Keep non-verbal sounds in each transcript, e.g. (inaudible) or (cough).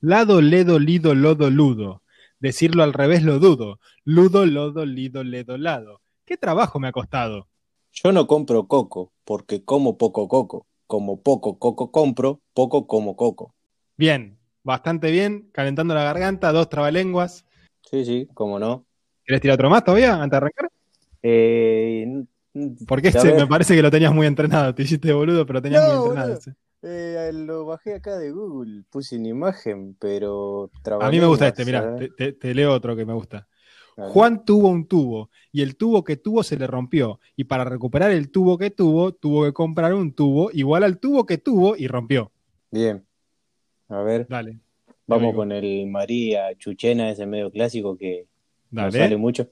Lado, ledo, lido, lodo, ludo. Decirlo al revés lo dudo. Ludo, lodo, lido, ledo, lado. ¿Qué trabajo me ha costado? Yo no compro coco, porque como poco coco. Como poco coco compro, poco como coco. Bien, bastante bien. Calentando la garganta, dos trabalenguas. Sí, sí, cómo no. ¿Querés tirar otro más todavía antes de arrancar? Eh, Porque este me parece que lo tenías muy entrenado. Te hiciste boludo, pero lo tenías No, muy entrenado. boludo. Eh, lo bajé acá de Google, puse una imagen, pero A mí me gusta este, mirá, te, te- te leo otro que me gusta. Juan tuvo un tubo y el tubo que tuvo se le rompió y para recuperar el tubo que tuvo, tuvo que comprar un tubo igual al tubo que tuvo y rompió. Bien. A ver, Dale, vamos amigo. con el María Chuchena, ese medio clásico que no sale mucho.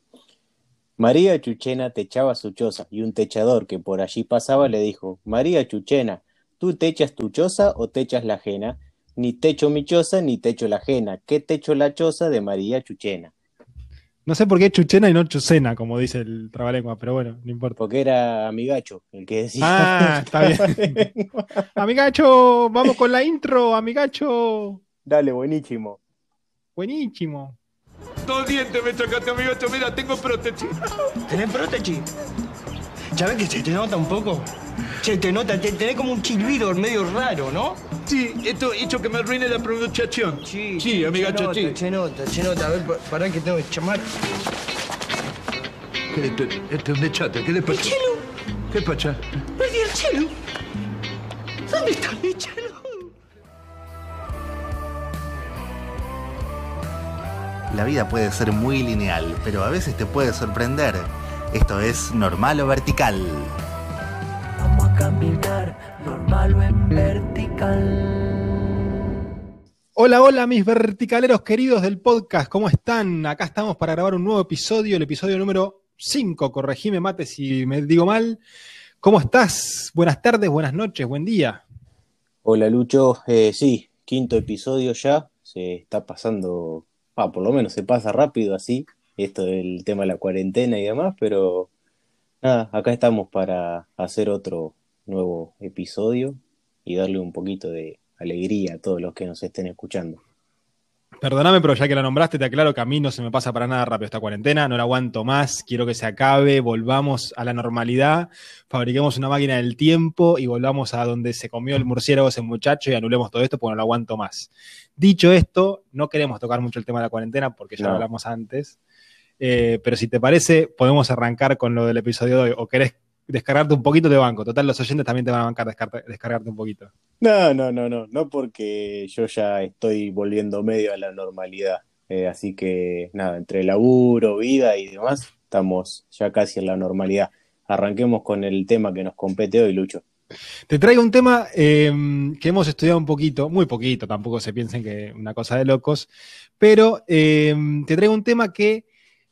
María Chuchena techaba su choza y un techador que por allí pasaba le dijo, María Chuchena, ¿tú techas tu choza o techas la ajena? Ni techo mi choza ni techo la ajena. ¿Qué techo la choza de María Chuchena? No sé por qué Chuchena y no Chucena, como dice el trabalengua, pero bueno, no importa. Porque era amigacho el que decía. Ah, está bien. (laughs) Amigacho, vamos con la intro, amigacho. Dale, buenísimo. Buenísimo. Dos dientes me sacaste, amigacho. Mira, tengo prótesis. ¿Tenés prótesis? ¿Sabés que se te nota un poco? Se te nota, te, tenés como un chilbido medio raro, ¿no? Sí, esto hizo que me arruine la pronunciación. Sí, sí, amigacho, se sí. nota, se nota, se nota. A ver, pa- pará que tengo que llamar. ¿Qué, esto, esto es un chato. ¿Qué le pasa? chelo! ¿Qué pasa? ¡Perdí el chelo! ¿Dónde está mi chelo? La vida puede ser muy lineal, pero a veces te puede sorprender. Esto es normal o vertical. Vamos a caminar normal o en vertical. Hola, hola, mis verticaleros queridos del podcast, ¿cómo están? Acá estamos para grabar un nuevo episodio, el episodio número 5. Corregime, mate, si me digo mal. ¿Cómo estás? Buenas tardes, buenas noches, buen día. Hola Lucho, Eh, sí, quinto episodio ya, se está pasando, ah, por lo menos se pasa rápido así, esto del tema de la cuarentena y demás, pero nada, acá estamos para hacer otro nuevo episodio y darle un poquito de alegría a todos los que nos estén escuchando. Perdóname, pero ya que la nombraste, te aclaro que a mí no se me pasa para nada rápido esta cuarentena, no la aguanto más, quiero que se acabe, volvamos a la normalidad, fabriquemos una máquina del tiempo y volvamos a donde se comió el murciélago ese muchacho y anulemos todo esto porque no lo aguanto más. Dicho esto, no queremos tocar mucho el tema de la cuarentena porque ya No. lo hablamos antes, eh, pero si te parece, podemos arrancar con lo del episodio de hoy, o querés descargarte un poquito de banco, total los oyentes también te van a bancar descar- descargarte un poquito. No, no, no, no, no porque yo ya estoy volviendo medio a la normalidad, Eh, así que nada, entre laburo, vida y demás, estamos ya casi en la normalidad. Arranquemos con el tema que nos compete hoy, Lucho. Te traigo un tema eh, que hemos estudiado un poquito, muy poquito, tampoco se piensen que una cosa de locos, pero eh, te traigo un tema que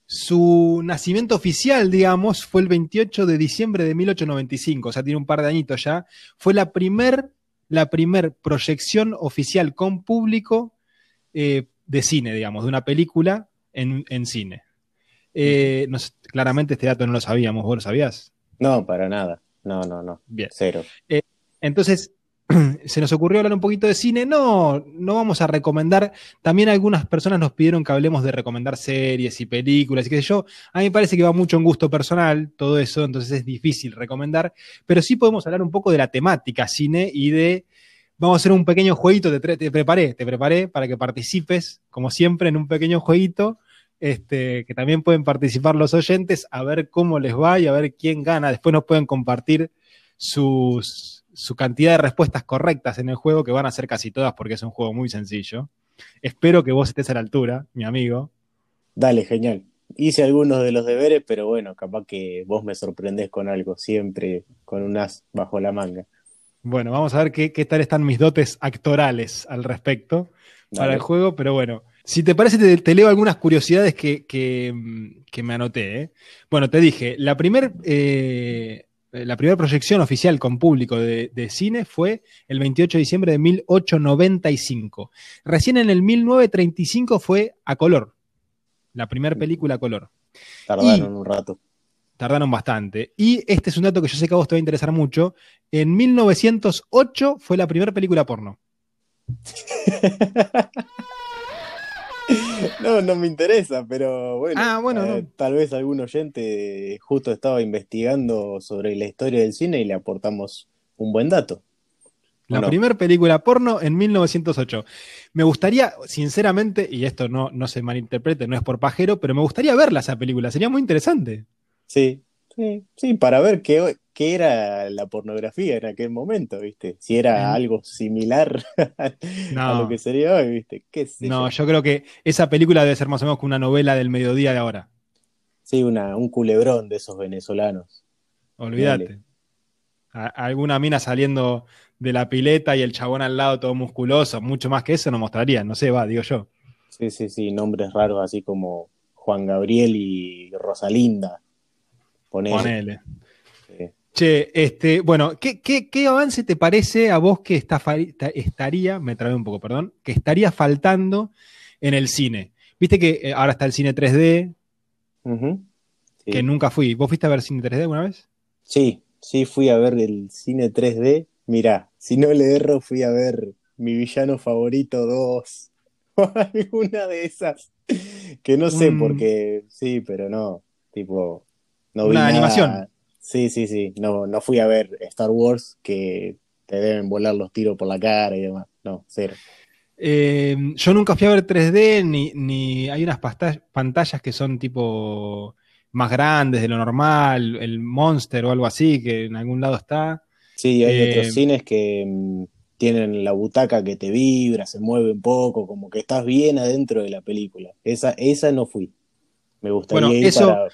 su nacimiento oficial, digamos, fue el 28 de diciembre de 1895, o sea, tiene un par de añitos ya. Fue la primer, la primer proyección oficial con público eh, de cine, digamos, de una película en, en cine. Eh, no claramente este dato no lo sabíamos, ¿vos lo sabías? No, para nada. No, no, no. Bien. Cero. Entonces, (clears throat) se nos ocurrió hablar un poquito de cine. No, no vamos a recomendar. También algunas personas nos pidieron que hablemos de recomendar series y películas y qué sé yo. A mí me parece que va mucho en gusto personal todo eso, entonces es difícil recomendar. Pero sí podemos hablar un poco de la temática cine y de. Vamos a hacer un pequeño jueguito. Te, te preparé, te preparé para que participes, como siempre, en un pequeño jueguito. Este, que también pueden participar los oyentes, a ver cómo les va y a ver quién gana. Después nos pueden compartir sus, su cantidad de respuestas correctas en el juego, que van a ser casi todas porque es un juego muy sencillo. Espero que vos estés a la altura, mi amigo. Dale, genial. Hice algunos de los deberes, pero bueno, capaz que vos me sorprendés con algo, siempre con un as bajo la manga. Bueno, vamos a ver qué, qué tal están mis dotes actorales al respecto para el juego, pero bueno, si te parece, te, te leo algunas curiosidades que, que, que me anoté. ¿eh? Bueno, te dije, la primera la primera proyección oficial con público de, de cine fue el 28 de diciembre de 1895. Recién en el 1935 fue a color, la primera película a color. Tardaron Y- un rato. Tardaron bastante. Y este es un dato que yo sé que a vos te va a interesar mucho. En 1908 fue la primera película porno. (laughs) (laughs) No, no me interesa, pero bueno. Ah, bueno, eh, no. Tal vez algún oyente justo estaba investigando sobre la historia del cine y le aportamos un buen dato. La primera película porno en 1908. Me gustaría, sinceramente, y esto no, no se malinterprete, no es por pajero, pero me gustaría verla esa película, sería muy interesante. Sí, sí, sí, para ver qué, qué era la pornografía en aquel momento, ¿viste? Si era algo similar (laughs) a lo que sería hoy, ¿viste? ¿Qué sé No, yo? yo creo que esa película debe ser más o menos como una novela del mediodía de ahora. Sí, una, un culebrón de esos venezolanos. Olvídate. A- alguna mina saliendo de la pileta y el chabón al lado todo musculoso, mucho más que eso no mostrarían, no sé, va, digo yo. Sí, sí, sí, nombres raros así como Juan Gabriel y Rosalinda. Ponele. Ponele. Che, este, bueno, ¿qué, qué, qué avance te parece a vos que estaría, me trabé un poco, perdón, que estaría faltando en el cine? Viste que eh, ahora está el cine 3D, Ujú. Sí. que nunca fui. ¿Vos fuiste a ver cine 3D alguna vez? Sí, sí, fui a ver el cine 3D. Mirá, si no le erro, fui a ver Mi Villano Favorito 2. (laughs) O alguna de esas. Que no sé Un- por qué, sí, pero no. Tipo, no vi Una nada. animación. Sí, sí, sí. No, no fui a ver Star Wars, que te deben volar los tiros por la cara y demás. No, cero. Eh, yo nunca fui a ver 3D, ni, ni hay unas pantallas que son tipo más grandes de lo normal, el Monster o algo así, que en algún lado está. Sí, hay Eh, otros cines que mm, tienen la butaca que te vibra, se mueve un poco, como que estás bien adentro de la película. Esa, esa no fui. Me gustaría Bueno, ir eso- para.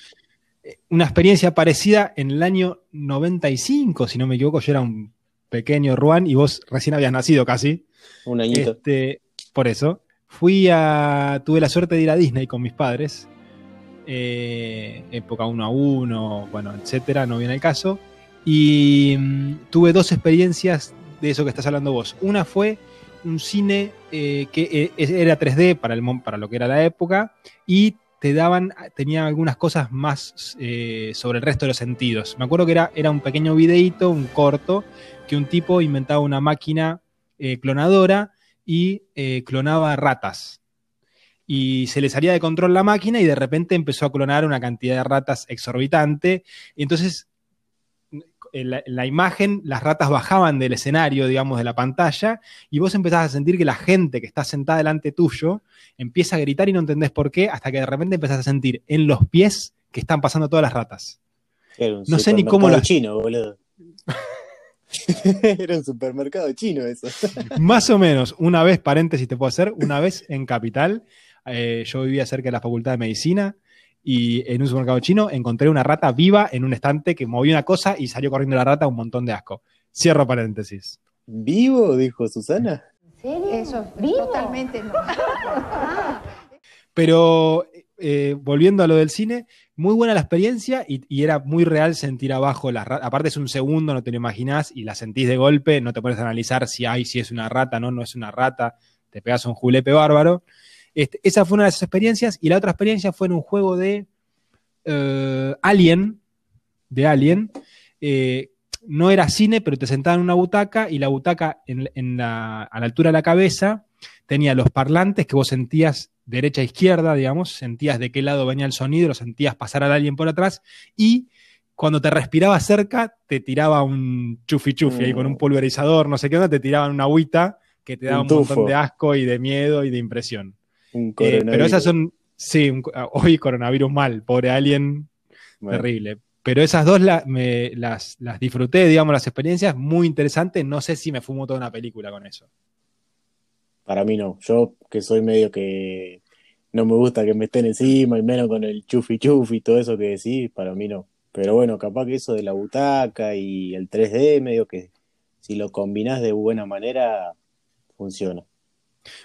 Una experiencia parecida en el año 95, si no me equivoco, yo era un pequeño Ruan y vos recién habías nacido casi. Un añito. Este, por eso, fui a. Tuve la suerte de ir a Disney con mis padres. eh, época 1 a 1, bueno, etcétera, no viene el caso. Y mm, tuve dos experiencias de eso que estás hablando vos. Una fue un cine eh, que eh, era 3D para, el, para lo que era la época y te daban, tenía algunas cosas más eh, sobre el resto de los sentidos. Me acuerdo que era, era un pequeño videíto, un corto, que un tipo inventaba una máquina eh, clonadora y eh, clonaba ratas. Y se le salía de control la máquina y de repente empezó a clonar una cantidad de ratas exorbitante. Entonces, en la, en la imagen, las ratas bajaban del escenario, digamos, de la pantalla, y vos empezás a sentir que la gente que está sentada delante tuyo empieza a gritar y no entendés por qué, hasta que de repente empezás a sentir en los pies que están pasando todas las ratas. Era un no sé ni cómo supermercado lo- chino, boludo. (laughs) Era un supermercado chino eso. (laughs) Más o menos, una vez, paréntesis te puedo hacer, una vez en Capital, eh, yo vivía cerca de la Facultad de Medicina y en un supermercado chino encontré una rata viva en un estante que movía una cosa y salió corriendo la rata un montón de asco. Cierro paréntesis. ¿Vivo? Dijo Susana. Eso, totalmente no. Pero eh, volviendo a lo del cine, muy buena la experiencia y, y era muy real sentir abajo las ratas. Aparte es un segundo, no te lo imaginás y la sentís de golpe, no te pones a analizar si hay, si es una rata, no, no es una rata, te pegas un julepe bárbaro. Este, esa fue una de esas experiencias y la otra experiencia fue en un juego de eh, Alien, de Alien. eh, no era cine, pero te sentaban en una butaca y la butaca en, en la- a la altura de la cabeza tenía los parlantes que vos sentías derecha e izquierda, digamos, sentías de qué lado venía el sonido, lo sentías pasar al alguien por atrás y cuando te respiraba cerca te tiraba un chufi chufi ahí con un pulverizador, no sé qué onda, te tiraban una agüita que te daba Un un, montón de asco y de miedo y de impresión. Un Eh, pero esas son, sí, un- hoy coronavirus mal, pobre alien, Bueno, terrible. Pero esas dos la- me- las, las disfruté, digamos, las experiencias, muy interesantes. No sé si me fumo toda una película con eso. Para mí no. Yo que soy medio que no me gusta que me estén encima y menos con el chufi chufi y todo eso que decís, para mí no. Pero bueno, capaz que eso de la butaca y el 3D, medio que si lo combinás de buena manera, funciona.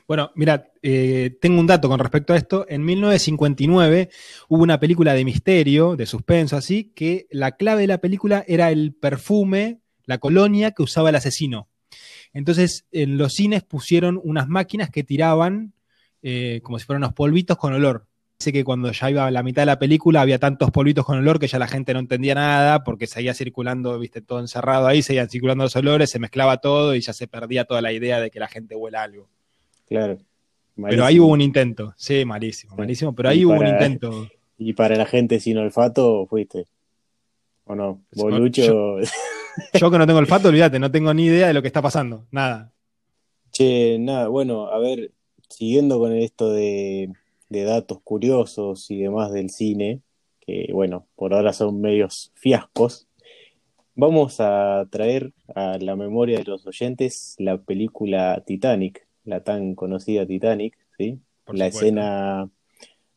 Bueno, mira, eh, tengo un dato con respecto a esto. En 1959 hubo una película de misterio, de suspenso, así, que la clave de la película era el perfume, la colonia que usaba el asesino. Entonces, en los cines pusieron unas máquinas que tiraban eh, como si fueran unos polvitos con olor. Sé que cuando ya iba a la mitad de la película había tantos polvitos con olor que ya la gente no entendía nada porque seguía circulando, viste, todo encerrado ahí, seguían circulando los olores, se mezclaba todo y ya se perdía toda la idea de que la gente huela algo. Claro. Pero ahí hubo un intento. Sí, malísimo, malísimo. Pero ahí Y hubo un intento. Y para la gente sin olfato, fuiste. ¿O no? Yo- Bolucho. (laughs) Yo que no tengo olfato, olvídate, no tengo ni idea de lo que está pasando. Nada. Che, nada, bueno, a ver, siguiendo con esto de, de datos curiosos y demás del cine, que bueno, por ahora son medios fiascos, vamos a traer a la memoria de los oyentes la película Titanic, la tan conocida Titanic, ¿sí? Por la supuesto. escena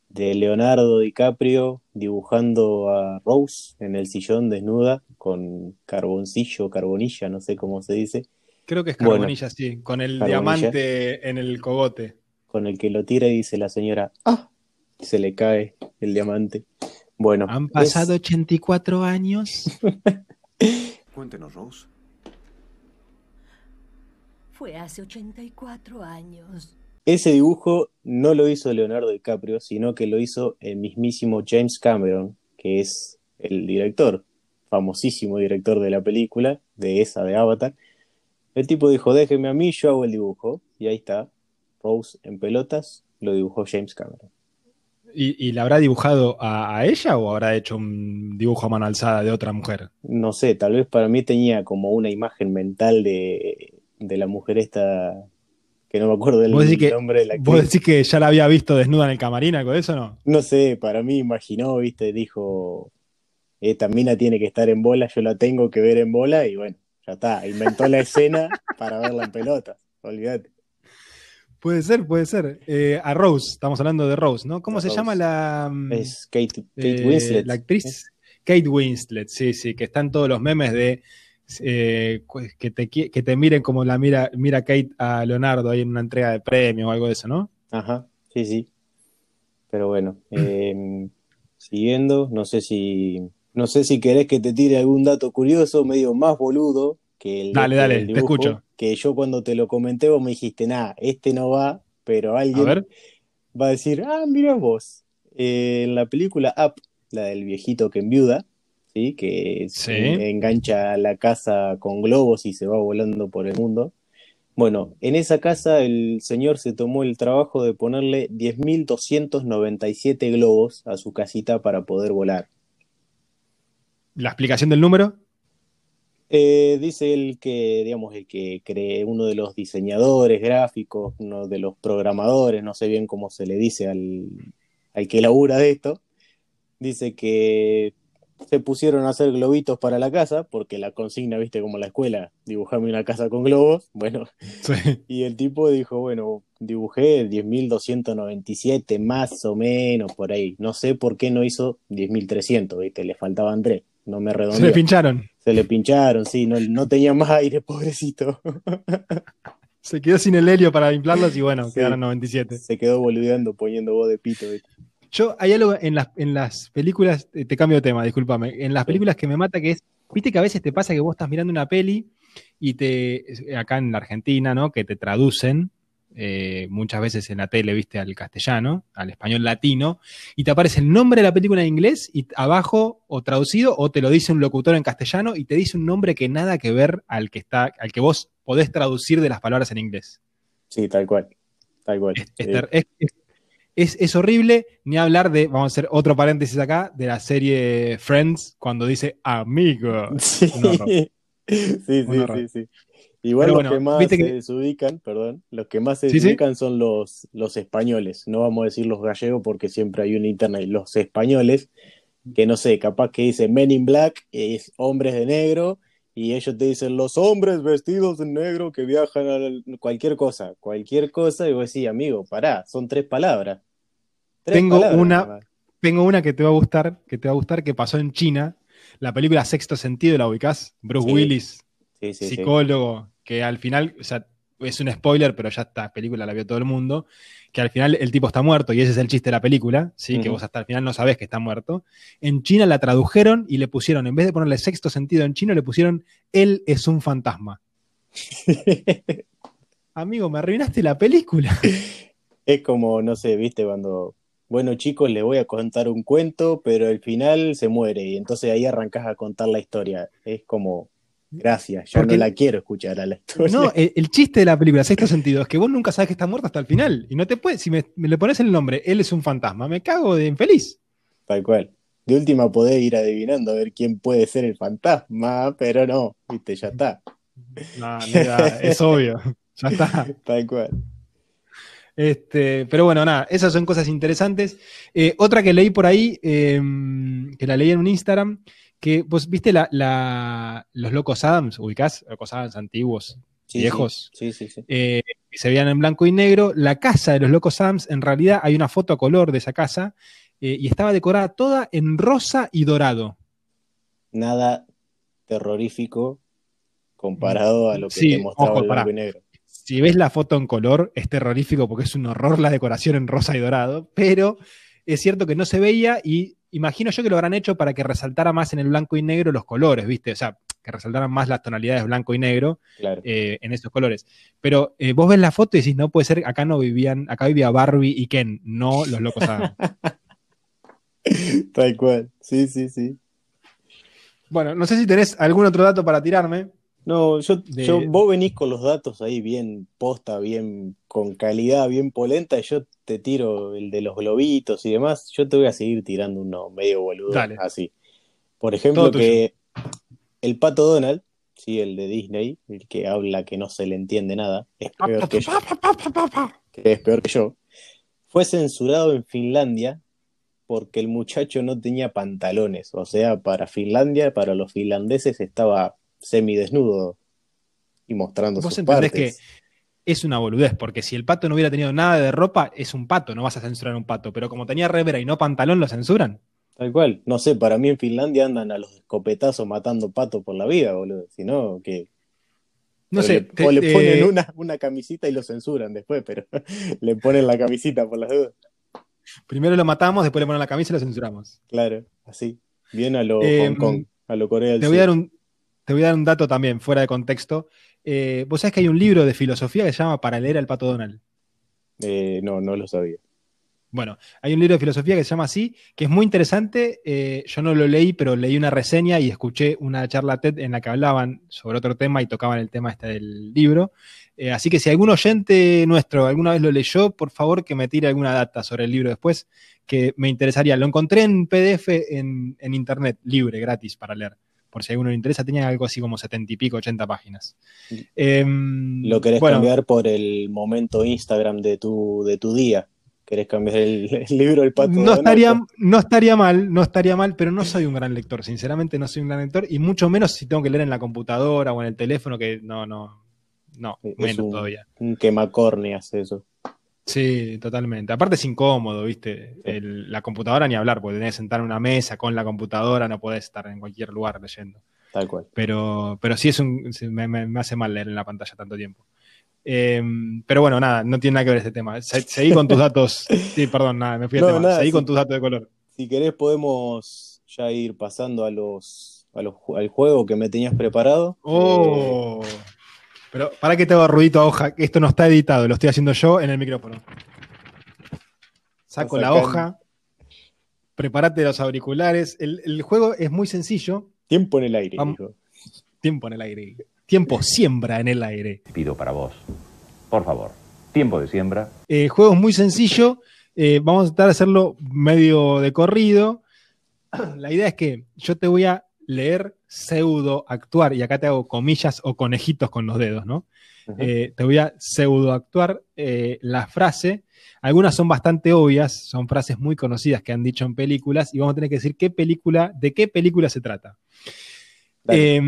de Leonardo DiCaprio dibujando a Rose en el sillón desnuda con carboncillo, carbonilla, no sé cómo se dice, Creo que es Bueno. carbonilla, sí, con el Carbonilla. diamante en el cogote. con el que lo tira y dice la señora, ¡ah! Y se le cae el diamante. Bueno, Han es- pasado 84 años. (laughs) Cuéntenos, Rose. Fue hace 84 años. ese dibujo no lo hizo Leonardo DiCaprio, sino que lo hizo el mismísimo James Cameron, que es el director, famosísimo director de la película, de esa de Avatar. El tipo dijo, déjeme a mí, yo hago el dibujo. Y ahí está, Rose en pelotas, lo dibujó James Cameron. ¿Y, y la habrá dibujado a, a ella o habrá hecho un dibujo a mano alzada de otra mujer? No sé, tal vez para mí tenía como una imagen mental de, de la mujer esta, que no me acuerdo del ¿Vos decís que- nombre de la ¿Vos actriz. decís que ya la había visto desnuda en el camarín, algo de eso no? No sé, para mí imaginó, viste, dijo, esta mina tiene que estar en bola, yo la tengo que ver en bola y bueno, ya está, inventó la escena (laughs) para verla en pelota, olvídate. Puede ser, puede ser. Eh, a Rose, estamos hablando de Rose, ¿no? ¿Cómo se Rose. llama la, mm, Es Kate, Kate eh, Winslet. la actriz? Kate Winslet, sí, sí, que están todos los memes de eh, que, te, que te miren como la mira, mira Kate a Leonardo ahí en una entrega de premio o algo de eso, ¿no? Ajá, sí, sí. Pero bueno, eh, siguiendo, no sé si, no sé si querés que te tire algún dato curioso, medio más boludo que el Dale, dale, te escucho. que yo cuando te lo comenté vos me dijiste, nada, este no va, pero alguien va a decir, ah, mira vos, Eh, en la película Up, la del viejito que enviuda, ¿sí? Que Sí. en- engancha la casa con globos y se va volando por el mundo. Bueno, en esa casa el señor se tomó el trabajo de ponerle 10.297 globos a su casita para poder volar. La explicación del número. Eh, dice el que, digamos, el que cree uno de los diseñadores gráficos, uno de los programadores, no sé bien cómo se le dice al, al que labura de esto, dice que se pusieron a hacer globitos para la casa, porque la consigna, viste, como la escuela, dibujame una casa con globos, bueno, Sí. y el tipo dijo, bueno, dibujé 10.297 más o menos por ahí, no sé por qué no hizo 10.300, viste, le faltaban tres, no me Se redondeó. le pincharon. Se le pincharon, sí, no, no tenía más aire, (laughs) pobrecito. Se quedó sin el helio para inflarlos y bueno, Sí. quedaron 97. Se quedó boludeando poniendo voz de pito. ¿viste? Yo, hay algo en las, en las películas, eh, te cambio de tema, discúlpame, en las películas que me mata que es, viste que a veces te pasa que vos estás mirando una peli y te, acá en la Argentina, ¿no? Que te traducen, eh, muchas veces en la tele, viste, al castellano, al español latino, y te aparece el nombre de la película en inglés y abajo, o traducido, o te lo dice un locutor en castellano y te dice un nombre que nada que ver al que está, al que vos podés traducir de las palabras en inglés. Sí, tal cual. Tal cual. Es, es Eh, es- es- es- horrible, ni hablar de, vamos a hacer otro paréntesis acá, de la serie Friends, cuando dice amigo. (laughs) sí, sí, sí, sí, sí. Igual Pero los bueno, que más se que- desubican, perdón, los que más se Sí, sí. desubican son los, los españoles. No vamos a decir los gallegos porque siempre hay una internet. Los españoles, que no sé, capaz que dicen Men in Black, es hombres de negro, y ellos te dicen los hombres vestidos de negro que viajan a cualquier cosa, cualquier cosa, y vos decís, amigo, pará, son tres palabras. Tres Tengo palabras una-. Tengo una que te va a gustar, que te va a gustar, que pasó en China, la película Sexto Sentido, ¿la ubicás? Bruce Sí, Willis, Sí, sí, sí. psicólogo, que al final, o sea, es un spoiler, pero ya esta película la vio todo el mundo, que al final el tipo está muerto, y ese es el chiste de la película, ¿sí? que vos hasta el final no sabés que está muerto. En China la tradujeron y le pusieron, en vez de ponerle sexto sentido en chino, le pusieron él es un fantasma. (laughs) Amigo, me arruinaste la película. Es como, no sé, viste, cuando, bueno chicos, les voy a contar un cuento, pero al final se muere y entonces ahí arrancás a contar la historia. Es como, Gracias, ya Porque- no la quiero escuchar a la historia. No, el, el chiste de la película, sexto sentido, es que vos nunca sabes que está muerto hasta el final. Y no te puedes, si me, me le pones el nombre, él es un fantasma, me cago de infeliz. Tal cual. De última podés ir adivinando a ver quién puede ser el fantasma, pero no, viste, ya está. No, mira, es obvio. Ya está. (laughs) Tal cual. Este, pero bueno, nada, esas son cosas interesantes. Eh, otra que leí por ahí, eh, que la leí en un Instagram, que vos viste la, la- los Locos Adams, ubicás, Locos Adams antiguos, Sí, viejos, Sí, eh, que se veían en blanco y negro. La casa de los Locos Adams, en realidad hay una foto a color de esa casa, eh, y estaba decorada toda en rosa y dorado. Nada terrorífico comparado a lo que te mostraba ojo, el blanco pará. y negro. Si ves la foto en color, es terrorífico porque es un horror la decoración en rosa y dorado, pero es cierto que no se veía y imagino yo que lo habrán hecho para que resaltara más en el blanco y negro los colores, ¿viste? O sea, que resaltaran más las tonalidades blanco y negro Claro. eh, en esos colores. Pero eh, vos ves la foto y decís, no puede ser, acá no vivían, acá vivía Barbie y Ken, no los locos Adams. (laughs) Tal cual. Sí, sí, sí. bueno, no sé si tenés algún otro dato para tirarme. No, yo, De- yo, vos venís con los datos ahí bien posta, bien con calidad, bien polenta, y yo te tiro el de los globitos y demás. Yo te voy a seguir tirando uno medio boludo, Dale. así. Por ejemplo, que el pato Donald, sí, el de Disney, el que habla que no se le entiende nada, es peor que yo, que es peor que yo, fue censurado en Finlandia porque el muchacho no tenía pantalones. O sea, para Finlandia, para los finlandeses, estaba semidesnudo y mostrando Vos sus entendés partes. Es una boludez, porque si el pato no hubiera tenido nada de ropa, es un pato, no vas a censurar un pato. Pero como tenía revera y no pantalón, lo censuran. Tal cual. No sé, para mí en Finlandia andan a los escopetazos matando patos por la vida, boludo. Si no, que. No sé. le, o le eh, ponen una, una camisita y lo censuran después, pero (laughs) le ponen la camisita por las dudas. Primero lo matamos, después le ponemos la camisa y lo censuramos. Claro, así. Bien a lo Eh, Hong Kong, a lo Corea del Te voy, a dar un, te voy a dar un dato también, fuera de contexto. Eh, Vos sabés que hay un libro de filosofía que se llama Para leer al pato Donald. Eh, no, no lo sabía. Bueno, hay un libro de filosofía que se llama así, que es muy interesante. eh, yo no lo leí, pero leí una reseña y escuché una charla TED en la que hablaban sobre otro tema y tocaban el tema este del libro. Eh, así que si algún oyente nuestro alguna vez lo leyó, por favor que me tire alguna data sobre el libro después, que me interesaría. Lo encontré en PDF en, en internet, libre, gratis para leer. Por si a alguno le interesa, tenía algo así como setenta y pico, 80 páginas. Em, ¿Lo querés bueno, cambiar por el momento Instagram de tu, de tu día? ¿Querés cambiar el, el libro del pato No estaría, no estaría mal, no estaría mal, pero no soy un gran lector, sinceramente no soy un gran lector, y mucho menos si tengo que leer en la computadora o en el teléfono, que no, no, no, Es menos un- todavía. Un quemacorne hace eso. Sí, totalmente. Aparte es incómodo, ¿viste? El- la computadora ni hablar, porque tenés que sentar en una mesa con la computadora, no podés estar en cualquier lugar leyendo. Tal cual. Pero, pero sí es un, me, hace mal leer en la pantalla tanto tiempo. Eh, pero bueno, nada, no tiene nada que ver este tema. Se- seguí con tus (laughs) datos. Sí, perdón, nada, me fui al No, tema. nada, seguí con tus datos de color. Si querés podemos ya ir pasando a los, a los al juego que me tenías preparado. Eh, Oh. Pero para que te hago ruidito a hoja, que esto no está editado, lo estoy haciendo yo en el micrófono. Saco la hoja, prepárate los auriculares. El, el juego es muy sencillo. tiempo en el aire, Vamos. dijo. Tiempo en el aire. Tiempo siembra en el aire. pido para vos. Por favor, tiempo de siembra. El juego es muy sencillo. eh, vamos a tratar de hacerlo medio de corrido. (clears throat) La idea es que yo te voy a leer pseudo actuar, y acá te hago comillas o conejitos con los dedos, ¿no? Eh, te voy a pseudo actuar eh, la frase. Algunas son bastante obvias, son frases muy conocidas que han dicho en películas, y vamos a tener que decir qué película, de qué película se trata. Eh,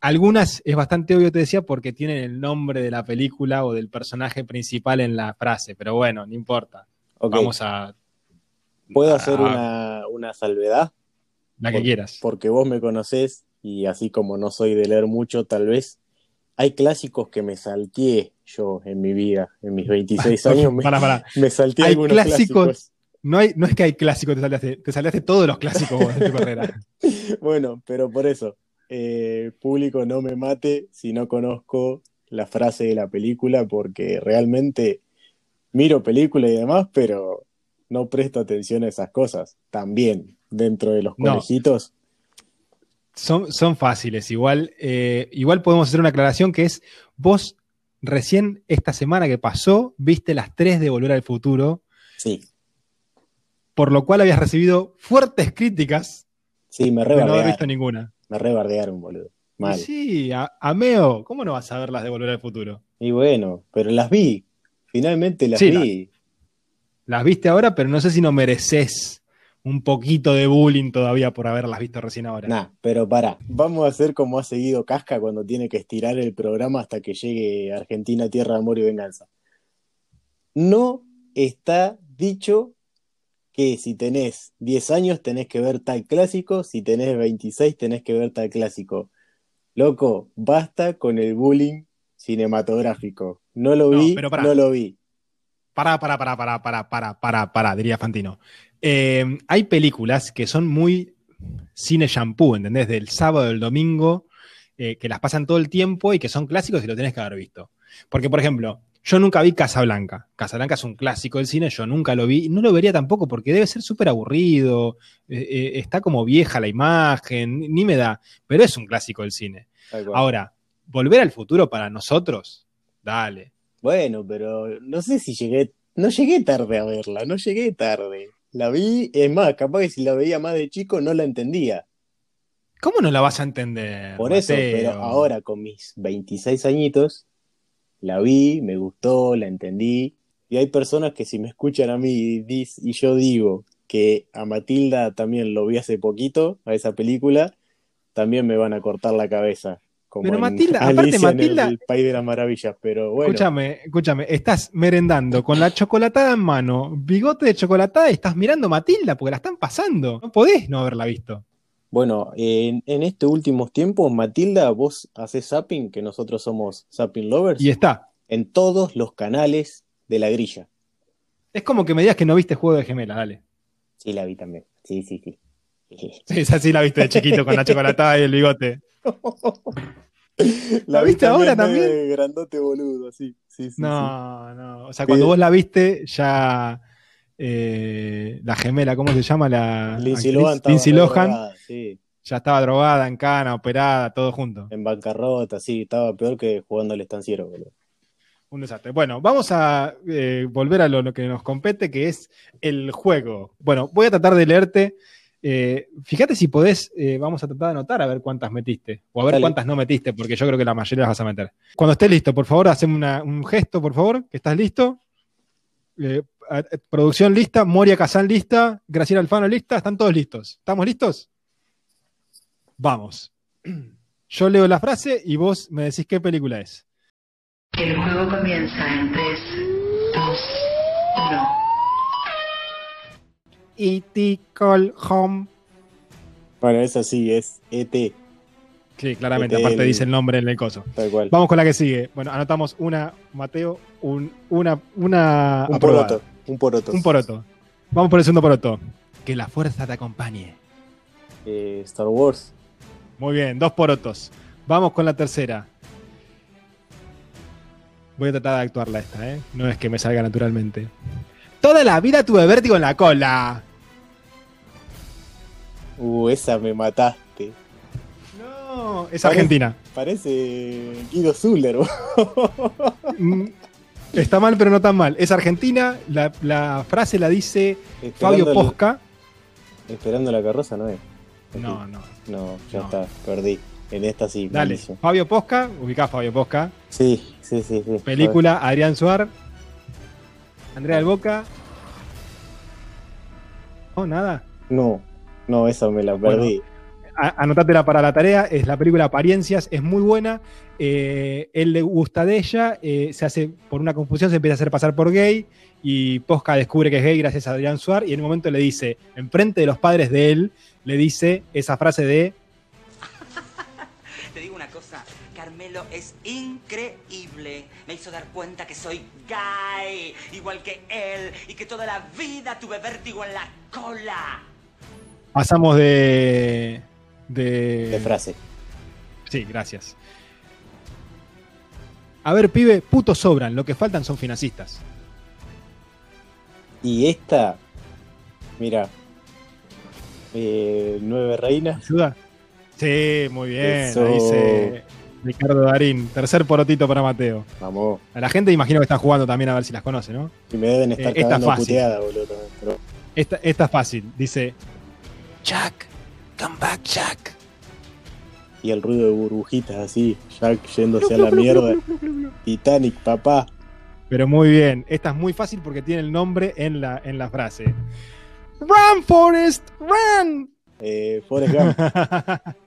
algunas es bastante obvio, te decía, porque tienen el nombre de la película o del personaje principal en la frase, pero bueno, no importa. Vamos a ¿Puedo hacer una, una salvedad? La que Por- quieras. Porque vos me conocés y así como no soy de leer mucho, tal vez hay clásicos que me salteé yo en mi vida, en mis 26 (laughs) años. Me, Pará, pará. me salteé Hay algunos clásicos- clásicos. No, hay, no es que hay clásicos, te salteaste, te salteaste todos los clásicos vos de tu carrera. (laughs) Bueno, pero por eso, eh, público no me mate si no conozco la frase de la película, porque realmente miro película y demás, pero no presto atención a esas cosas. También, dentro de los No. conejitos, Son, son fáciles, igual, eh, igual podemos hacer una aclaración que es, vos recién esta semana que pasó, viste las tres de Volver al Futuro, Sí, por lo cual habías recibido fuertes críticas sí, me de no haber rebardearon. visto ninguna. Me rebardearon, boludo. Mal. sí, a- Ameo, ¿cómo no vas a ver las de Volver al Futuro? Y bueno, pero las vi. Finalmente las Sí, vi. Las viste ahora, pero no sé si no mereces un poquito de bullying todavía por haberlas visto recién ahora. Nah, pero pará. Vamos a hacer como ha seguido Casca cuando tiene que estirar el programa hasta que llegue Argentina, Tierra de Amor y Venganza. No está dicho que si tenés 10 años tenés que ver tal clásico, si tenés 26 tenés que ver tal clásico. Loco, basta con el bullying cinematográfico. No lo No, vi, pero no lo vi. Pará, pará, pará, pará, pará, pará, pará, pará, diría Fantino. Eh, hay películas que son muy cine shampoo, ¿entendés? Del sábado, del domingo, eh, que las pasan todo el tiempo y que son clásicos y lo tenés que haber visto. Porque, por ejemplo, yo nunca vi Casablanca. Casablanca es un clásico del cine, yo nunca lo vi no lo vería tampoco porque debe ser súper aburrido, eh, eh, está como vieja la imagen, ni me da, pero es un clásico del cine. Ahora, volver al futuro para nosotros, dale. Bueno, pero no sé si llegué, no llegué tarde a verla, no llegué tarde. La vi, es más, capaz que si la veía más de chico no la entendía. ¿Cómo no la vas a entender? Por eso, pero ahora con mis 26 añitos, la vi, me gustó, la entendí. Y hay personas que si me escuchan a mí y, dis- y yo digo que a Matilda también lo vi hace poquito, a esa película, también me van a cortar la cabeza. Como Pero en Matilda, aparte Alicia en Matilda- el País de las Maravillas, pero bueno. Escúchame, escúchame, estás merendando con la chocolatada en mano, bigote de chocolatada y estás mirando Matilda porque la están pasando. No podés no haberla visto. Bueno, en, en estos últimos tiempos, Matilda, vos haces zapping, que nosotros somos zapping lovers, Y está. en todos los canales de la grilla. Es como que me digas que no viste Juego de Gemelas, dale. Sí, la vi también. Sí, sí, sí. Sí, esa sí la viste de chiquito con la chocolatada y el bigote. (laughs) (laughs) ¿La vi viste ahora también? Grandote boludo, sí. Sí, sí, No, no. O sea, cuando vos la viste, ya eh, la gemela, ¿cómo se llama? La. Lindsay? Lohan Lindsay Lohan drogada, sí, ya estaba drogada, en cana, operada, todo junto. en bancarrota, sí, estaba peor que jugando al estanciero, boludo. Un desastre. Bueno, vamos a eh, volver a lo, lo que nos compete, que es el juego. Bueno, voy a tratar de leerte. Eh, fíjate si podés, eh, vamos a tratar de anotar a ver cuántas metiste, o a ver Dale. cuántas no metiste, porque yo creo que la mayoría las vas a meter. Cuando estés listo, por favor, haceme una- un gesto, por favor, que estás listo. Eh, producción lista, Moria Kazan lista, Graciela Alfano lista, están todos listos. ¿Estamos listos? Vamos. Yo leo la frase y vos me decís qué película es. El juego comienza en 3, 2, 1. E.T. Call Home. Bueno, esa sí, es E ET, Sí, claramente, E.T. aparte el- dice el nombre en el coso. tal cual. Vamos con la que sigue. Bueno, anotamos una, Mateo, un- una, una un aprobada. poroto, un poroto. Un poroto. Vamos por el segundo poroto. Que la fuerza te acompañe. Eh, Star Wars. Muy bien, dos porotos. Vamos con la tercera. Voy a tratar de actuarla esta, ¿eh? No es que me salga naturalmente. Toda la vida tuve vértigo en la cola. Uh, esa me mataste. No, es Parece- argentina. Parece Guido Zuller. (laughs) Mm, Está mal, pero no tan mal. Es argentina. La, la frase la dice Fabio Esperando Posca. Esperando la carroza, ¿no es? No, no. No, ya No. está, perdí. En esta sí, Dale. Fabio Posca. Ubicás Fabio Posca. Sí, sí, sí, sí. Película Adrián Suar. Andrea del Boca. No, nada. No, no, esa me la perdí. Anotátela para la tarea. Es la película Apariencias. Es muy buena. Eh, él le gusta de ella. eh, se hace, por una confusión, se empieza a hacer pasar por gay. Y Posca descubre que es gay gracias a Adrián Suar. Y en un momento le dice, enfrente de los padres de él, le dice esa frase de. Carmelo es increíble. Me hizo dar cuenta que soy gay, igual que él, y que toda la vida tuve vértigo en la cola. Pasamos de. De, De frase. Sí, gracias. A ver, pibe, putos sobran. Lo que faltan son financistas. Y esta, mira, eh, Nueve Reinas, ¿Ayuda? Sí, muy bien. Eso. Ahí dice Ricardo Darín. Tercer porotito para Mateo. Vamos. A la gente imagino que está jugando también a ver si las conoce, ¿no? Y me deben estar Eh, esta fácil. puteada, boludo. también, pero- Esta, esta es fácil. Dice Jack, come back, Jack. Y el ruido de burbujitas así, Jack yéndose a la mierda. Titanic, papá. Pero muy bien. Esta es muy fácil porque tiene el nombre en la, en la frase. Run, Forest, run. Eh, Forrest Gump. (laughs)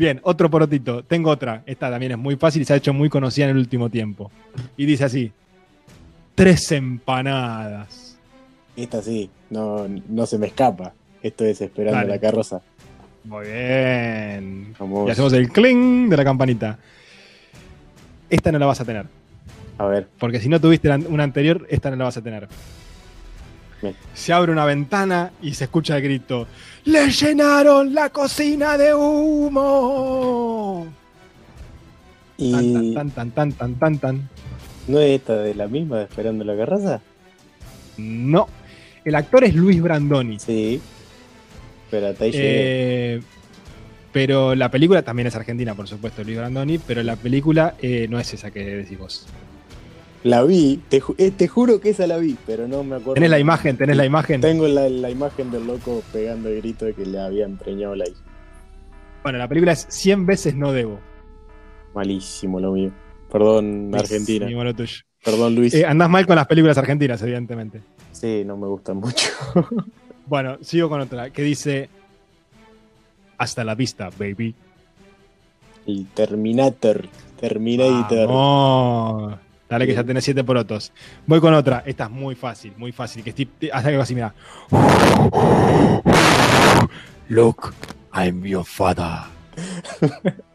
Bien, otro porotito. Tengo otra. Esta también es muy fácil y se ha hecho muy conocida en el último tiempo. Y dice así: Tres empanadas. Esta sí, no, no se me escapa. Esto es esperando Dale. la carroza. Muy bien. Vamos. Y hacemos el cling de la campanita. Esta no la vas a tener. A ver, Porque si no tuviste una anterior, esta no la vas a tener. Bien. Se abre una ventana y se escucha el grito. ¡Le llenaron la cocina de humo! y Tan, tan, tan, tan, tan, tan, tan. ¿no es esta de la misma de esperando la carroza? No. El actor es Luis Brandoni. Sí. Pero hasta ahí. Eh, pero la película también es argentina, por supuesto, Luis Brandoni, pero la película eh, no es esa que decís vos. La vi, te, ju- eh, te juro que esa la vi, pero no me acuerdo. Tenés la imagen, tenés la imagen. Tengo la, la imagen del loco pegando el grito de que le habían preñado la hija. Bueno, la película es 100 veces no debo. Malísimo lo mío. Perdón, Argentina. Lo tuyo. Perdón, Luis. Eh, andás mal con las películas argentinas, evidentemente. Sí, no me gustan mucho. (laughs) Bueno, sigo con otra que dice Hasta la vista, baby. El Terminator. Terminator. Vamos. Dale que ya tenés siete porotos. Voy con otra. Esta es muy fácil, muy fácil. Que estoy, hasta que así, mira. Look, I'm your father.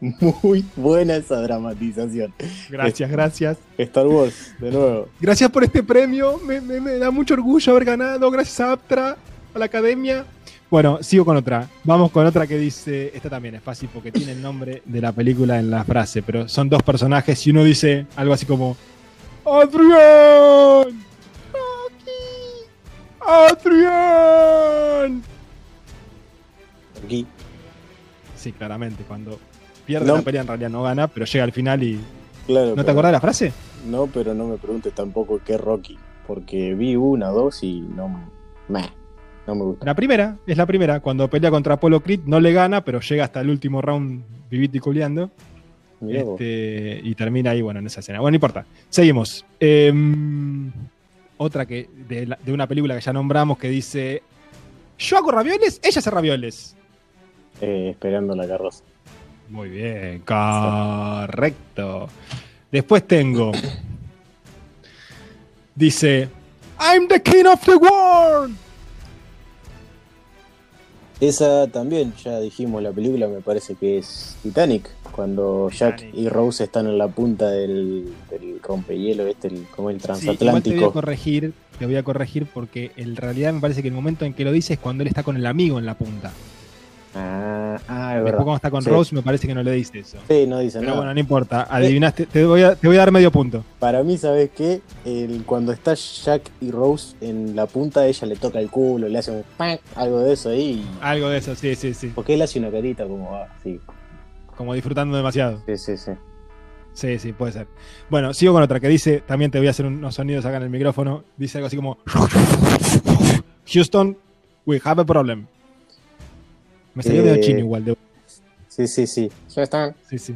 (laughs) Muy buena esa dramatización. Gracias, gracias. Star Wars, de nuevo. Gracias por este premio. Me, me- me da mucho orgullo haber ganado. Gracias a Aptra, a la academia. Bueno, sigo con otra. Vamos con otra que dice. Esta también es fácil porque tiene el nombre de la película en la frase, pero son dos personajes y uno dice algo así como. ¡Adrián! ¡Adrián! Aquí. Sí, claramente. Cuando pierde No. la pelea en realidad no gana, pero llega al final y. Claro. ¿No te acordás de la frase? No, pero no me preguntes tampoco qué Rocky. Porque vi una, dos y no. meh, no me gusta. La primera, es la primera. Cuando pelea contra Apollo Creed no le gana, pero llega hasta el último round vivito y culeando. Este, y termina ahí, bueno, en esa escena. Bueno, no importa. Seguimos. Em, otra que de, la- de una película que ya nombramos que dice: Yo hago ravioles, ella hace ravioles. Eh, esperando la carroza. Muy bien, correcto. Después tengo. Dice: I'm the king of the world. Esa también, ya dijimos, la película me parece que es Titanic. Cuando Jack y Rose están en la punta del, del rompehielo, este, el, como el Sí, igual te voy a transatlántico. corregir, te voy a corregir porque en realidad me parece que el momento en que lo dice es cuando él está con el amigo en la punta. ah, ah, es Después verdad. cuando está con Sí. Rose me parece que no le dice eso. Sí, no dice Pero nada. bueno, no importa, adivinaste, te voy a, te voy a dar medio punto. Para mí, ¿sabes qué? El, cuando está Jack y Rose en la punta, ella le toca el culo, le hace un ¡pac! algo de eso ahí. Algo de eso, sí, sí, sí. Porque él hace una carita como ah, sí, Como disfrutando demasiado. sí, sí, sí. Sí, sí, puede ser. Bueno, sigo con otra que dice, también te voy a hacer unos sonidos acá en el micrófono. Dice algo así como Houston, we have a problem. Me salió Eh, medio chino igual. de- Sí, sí, sí. Ya están. Sí, sí.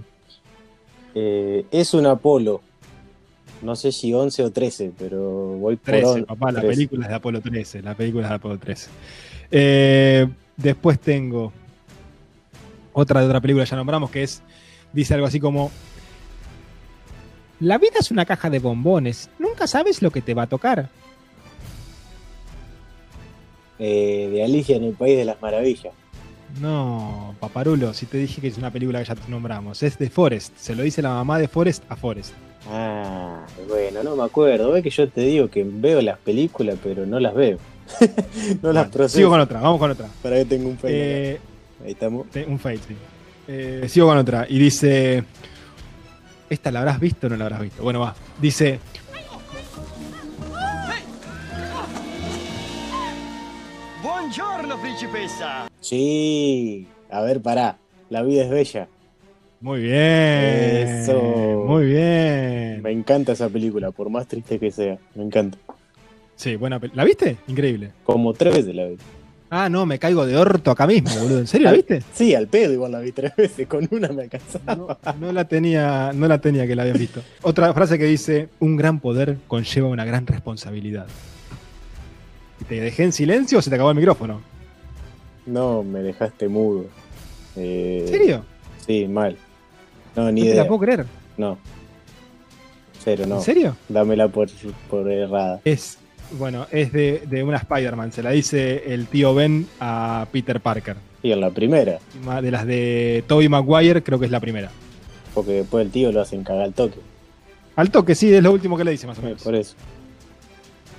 Eh, es un Apolo. No sé si 11 o 13, pero voy por 13, on- papá, la 13. película es de Apolo 13. La película es de Apolo 13. Eh, después tengo otra de otra película ya nombramos que es. Dice algo así como. La vida es una caja de bombones. Nunca sabes lo que te va a tocar. Eh, de Alicia en el País de las Maravillas. No, paparulo, si te dije que es una película que ya te nombramos. Es de Forrest. Se lo dice la mamá de Forrest a Forrest. Ah, bueno, no me acuerdo. Ve que yo te digo que veo las películas, pero no las veo. (laughs) no las proceso. sigo con otra, vamos con otra. Para que tengo un. Eh. Ahí estamos. Un fake, sí. Eh, sigo con otra. Y dice. ¿Esta la habrás visto o no la habrás visto? Bueno, va. Dice. Buongiorno, principessa. Sí. A ver, pará. La vida es bella. Muy bien. Eso. Muy bien. Me encanta esa película, por más triste que sea. Me encanta. Sí, buena pel- ¿La viste? Increíble. Como tres veces la vi. Ah, no, me caigo de orto acá mismo, boludo. ¿En serio la viste? Sí, al pedo igual la vi tres veces. Con una me alcanzaba. No, no la tenía, no la tenía que la habían visto. Otra frase que dice: Un gran poder conlleva una gran responsabilidad. ¿Y ¿Te dejé en silencio o se te acabó el micrófono? No, me dejaste mudo. Eh, ¿En serio? Sí, mal. No, ni no te idea. la puedo creer. No. Cero, no. ¿En serio? Dámela por, por errada. Es, bueno, es de, de una Spider-Man. Se la dice el tío Ben a Peter Parker. Y en la primera. De las de Tobey Maguire, creo que es la primera. Porque después el tío lo hacen cagar al toque. Al toque, sí, es lo último que le dice, más o menos. Por eso.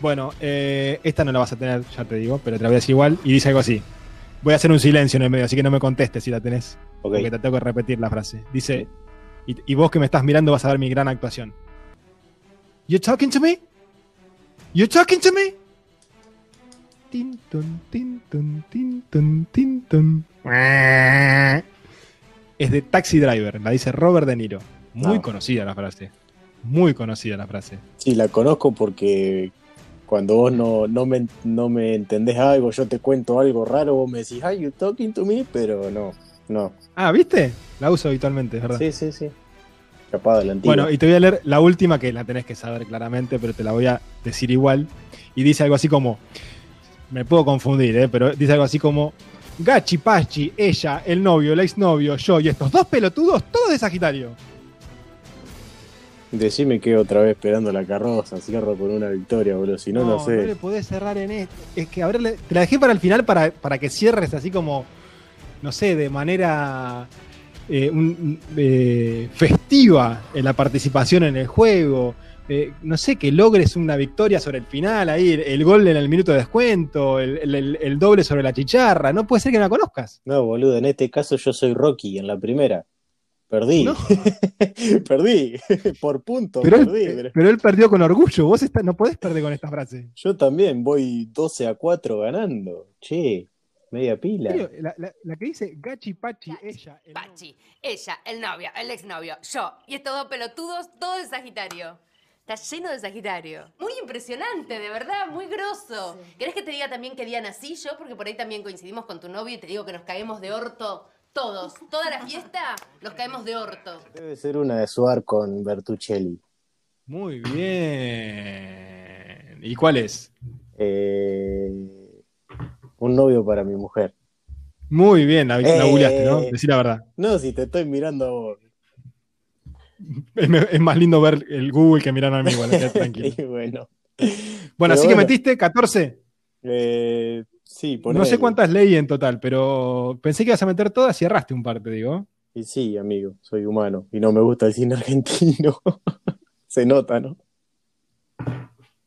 Bueno, eh, esta no la vas a tener, ya te digo, pero te la voy a decir igual. Y dice algo así. Voy a hacer un silencio en el medio, así que no me contestes si la tenés. Porque te tengo que repetir la frase. Dice, y, y vos que me estás mirando vas a ver mi gran actuación. You talking to me? You talking to me? Tin, tun, tin, tun, tin, tun, tin, tun. Es de Taxi Driver, la dice Robert De Niro. Muy No. conocida la frase. Muy conocida la frase. Sí, la conozco porque cuando vos no, no, me, no me entendés algo, yo te cuento algo raro, vos me decís, hi, you talking to me, pero no, no. Ah, ¿viste? La uso habitualmente, es verdad. Sí, sí, sí. Bueno, y te voy a leer la última que la tenés que saber claramente, pero te la voy a decir igual. Y dice algo así como, me puedo confundir, ¿eh? pero dice algo así como, Gachi, Pachi, ella, el novio, el exnovio, yo y estos dos pelotudos, todos de Sagitario. Decime que otra vez esperando la carroza, cierro con una victoria, boludo. Si no, no, No sé. le podés cerrar en esto. Es que, a ver, te la dejé para el final para, para que cierres así como, no sé, de manera eh, un- eh, festiva en la participación en el juego. Eh, no sé, que logres una victoria sobre el final, ahí el, el gol en el minuto de descuento, el, el- el- el doble sobre la chicharra. No puede ser que no la conozcas. No, boludo, en este caso yo soy Rocky en la primera. Perdí. No. (laughs) perdí. Por punto, Pero él, perdí. pero- pero él perdió con orgullo. Vos está- no podés perder con esta frase. Yo también voy 12 a 4 ganando. Che, media pila. La, la- la que dice Gachi Pachi, ella. el Pachi, ella, el novio, el exnovio, yo y estos dos pelotudos, todo de Sagitario. Está lleno de Sagitario. Muy impresionante, de verdad, muy grosso. ¿Querés que te diga también qué día nací yo? Porque por ahí también coincidimos con tu novio y te digo que nos caemos de orto todos. Toda la fiesta nos caemos de orto. Debe ser una de Suar con Bertuccelli. Muy bien. ¿Y cuál es? Eh, un novio para mi mujer. Muy bien, la, la Eh. googleaste, ¿no? Decí la verdad. No, si te estoy mirando a vos. Es, más lindo ver el Google que mirar a mí, quédate (laughs) tranquilo. Y bueno. Bueno, así que bueno. metiste 14. Eh, sí, No sé cuántas leí en total, pero pensé que ibas a meter todas y erraste un par, te digo. Y sí, amigo, soy humano. Y no me gusta el cine argentino. (laughs) Se nota, ¿no?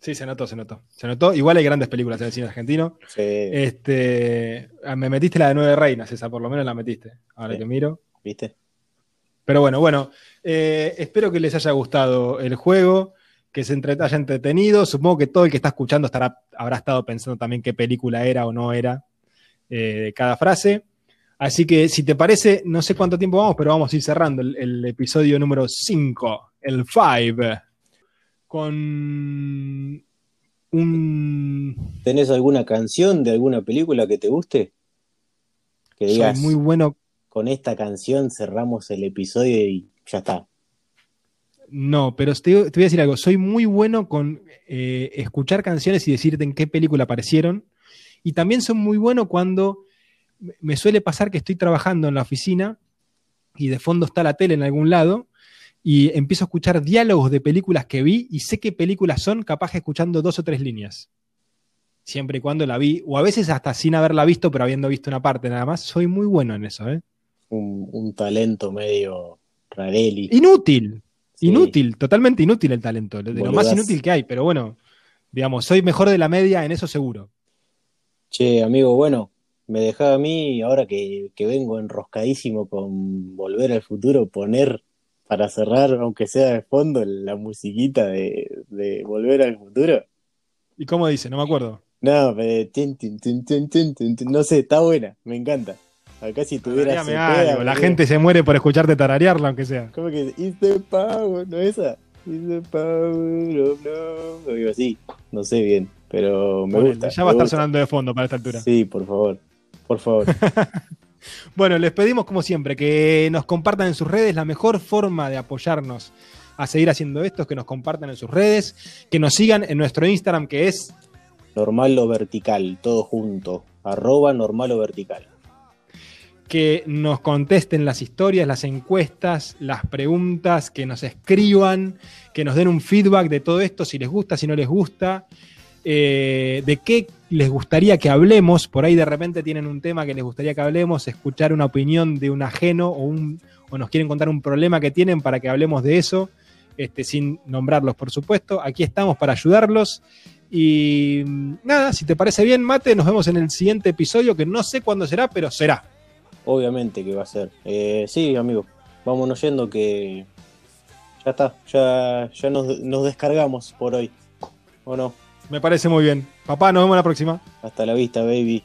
Sí, se notó, se notó. Se notó. Igual hay grandes películas en el cine argentino. Sí. Este, ah, me metiste la de Nueve Reinas, esa por lo menos la metiste. Ahora Sí. que miro. ¿Viste? Pero bueno, bueno, eh, espero que les haya gustado el juego, que se entre- haya entretenido. Supongo que todo el que está escuchando estará, habrá estado pensando también qué película era o no era eh, de cada frase. Así que si te parece, no sé cuánto tiempo vamos, pero vamos a ir cerrando el, el episodio número 5, el 5, con un... ¿Tenés alguna canción de alguna película que te guste? Que digas, Soy muy bueno con esta canción cerramos el episodio y ya está. No, pero te, te voy a decir algo. Soy muy bueno con eh, escuchar canciones y decirte en qué película aparecieron. Y también soy muy bueno cuando me- me suele pasar que estoy trabajando en la oficina y de fondo está la tele en algún lado y empiezo a escuchar diálogos de películas que vi y sé qué películas son, capaz escuchando dos o tres líneas. Siempre y cuando la vi, o a veces hasta sin haberla visto, pero habiendo visto una parte nada más. Soy muy bueno en eso, ¿eh? Un, un talento medio rareli. Inútil. Sí. Inútil, totalmente inútil el talento, de lo más inútil que hay, pero bueno, digamos, soy mejor de la media en eso seguro. Che, amigo, bueno, me dejaba a mí, ahora que, que vengo enroscadísimo con Volver al Futuro, poner para cerrar, aunque sea de fondo, la musiquita de, de Volver al Futuro. ¿Y cómo dice? No me acuerdo. No, eh, tin, tin, tin, no sé, está buena, me encanta. Acá si tuviera algo, La gente se muere por escucharte tararearla, aunque sea. ¿Cómo que? It's the power, ¿no es esa? It's the power of love. O algo así, no sé bien, pero me Ponele, gusta. ya va a estar gusta. sonando de fondo para esta altura. Sí, por favor, por favor. (laughs) Bueno, les pedimos como siempre que nos compartan en sus redes. La mejor forma de apoyarnos a seguir haciendo esto es que nos compartan en sus redes, que nos sigan en nuestro Instagram que es normal o vertical, todo junto. Arroba normal o vertical. que nos contesten las historias, las encuestas, las preguntas, que nos escriban, que nos den un feedback de todo esto, si les gusta, si no les gusta, eh, de qué les gustaría que hablemos. Por ahí de repente tienen un tema que les gustaría que hablemos, escuchar una opinión de un ajeno o, nos quieren contar un problema que tienen para que hablemos de eso, este, sin nombrarlos, por supuesto. Aquí estamos para ayudarlos. Y mm, nada, si te parece bien, Mate, nos vemos en el siguiente episodio, que no sé cuándo será, pero será. Obviamente que va a ser. Eh, sí, amigo, vámonos yendo que ya está, ya, ya nos descargamos por hoy. ¿O no? Me parece muy bien. Papá, nos vemos la próxima. Hasta la vista, baby.